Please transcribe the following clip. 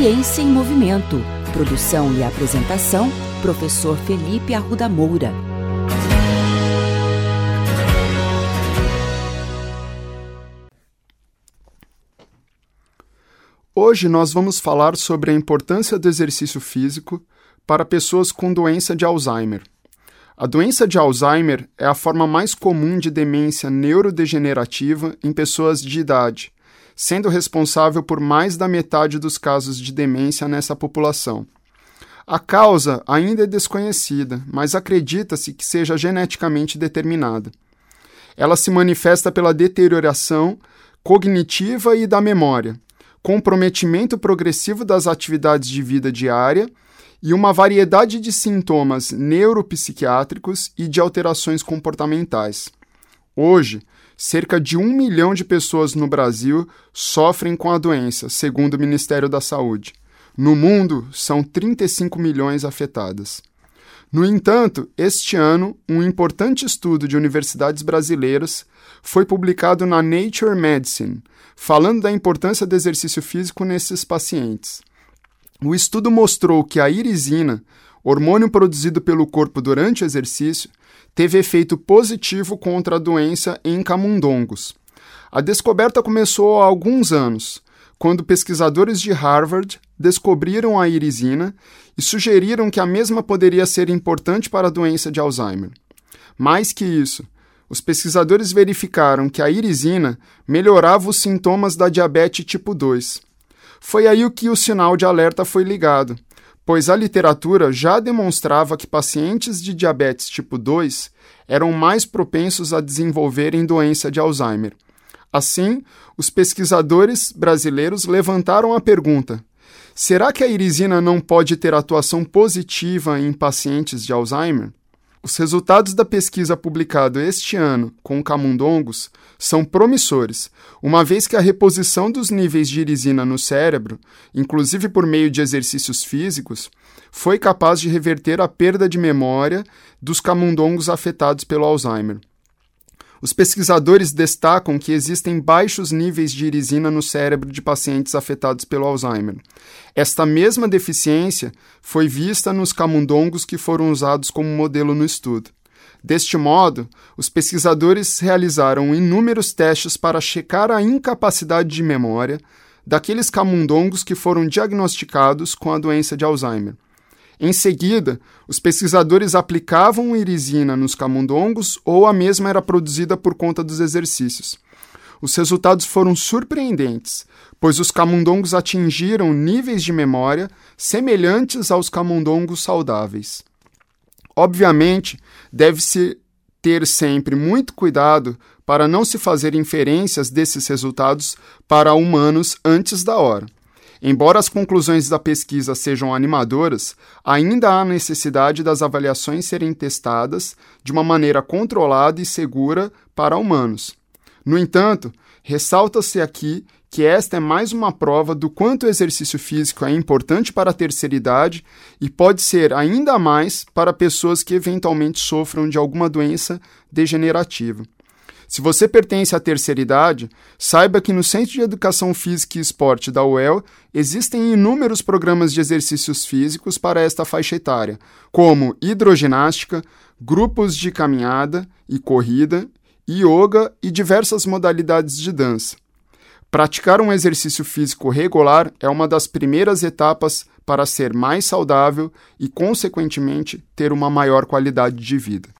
Ciência em Movimento. Produção e apresentação, professor Felipe Arruda Moura. Hoje nós vamos falar sobre a importância do exercício físico para pessoas com doença de Alzheimer. A doença de Alzheimer é a forma mais comum de demência neurodegenerativa em pessoas de idade, sendo responsável por mais da metade dos casos de demência nessa população. A causa ainda é desconhecida, mas acredita-se que seja geneticamente determinada. Ela se manifesta pela deterioração cognitiva e da memória, comprometimento progressivo das atividades de vida diária e uma variedade de sintomas neuropsiquiátricos e de alterações comportamentais. Hoje, cerca de um milhão de pessoas no Brasil sofrem com a doença, segundo o Ministério da Saúde. No mundo, são 35 milhões afetadas. No entanto, este ano, um importante estudo de universidades brasileiras foi publicado na Nature Medicine, falando da importância do exercício físico nesses pacientes. O estudo mostrou que a irisina, hormônio produzido pelo corpo durante o exercício, teve efeito positivo contra a doença em camundongos. A descoberta começou há alguns anos, quando pesquisadores de Harvard descobriram a irisina e sugeriram que a mesma poderia ser importante para a doença de Alzheimer. Mais que isso, os pesquisadores verificaram que a irisina melhorava os sintomas da diabetes tipo 2 foi aí que o sinal de alerta foi ligado, pois a literatura já demonstrava que pacientes de diabetes tipo 2 eram mais propensos a desenvolverem doença de Alzheimer. Assim, os pesquisadores brasileiros levantaram a pergunta: será que a irisina não pode ter atuação positiva em pacientes de Alzheimer? Os resultados da pesquisa publicada este ano com camundongos são promissores, uma vez que a reposição dos níveis de irisina no cérebro, inclusive por meio de exercícios físicos, foi capaz de reverter a perda de memória dos camundongos afetados pelo Alzheimer. Os pesquisadores destacam que existem baixos níveis de irisina no cérebro de pacientes afetados pelo Alzheimer. Esta mesma deficiência foi vista nos camundongos que foram usados como modelo no estudo. Deste modo, os pesquisadores realizaram inúmeros testes para checar a incapacidade de memória daqueles camundongos que foram diagnosticados com a doença de Alzheimer. Em seguida, os pesquisadores aplicavam irisina nos camundongos ou a mesma era produzida por conta dos exercícios. Os resultados foram surpreendentes, pois os camundongos atingiram níveis de memória semelhantes aos camundongos saudáveis. Obviamente, deve-se ter sempre muito cuidado para não se fazer inferências desses resultados para humanos antes da hora. Embora as conclusões da pesquisa sejam animadoras, ainda há necessidade das avaliações serem testadas de uma maneira controlada e segura para humanos. No entanto, ressalta-se aqui que esta é mais uma prova do quanto o exercício físico é importante para a terceira idade e pode ser ainda mais para pessoas que eventualmente sofram de alguma doença degenerativa. Se você pertence à terceira idade, saiba que no Centro de Educação Física e Esporte da UEL existem inúmeros programas de exercícios físicos para esta faixa etária, como hidroginástica, grupos de caminhada e corrida, yoga e diversas modalidades de dança. Praticar um exercício físico regular é uma das primeiras etapas para ser mais saudável e, consequentemente, ter uma maior qualidade de vida.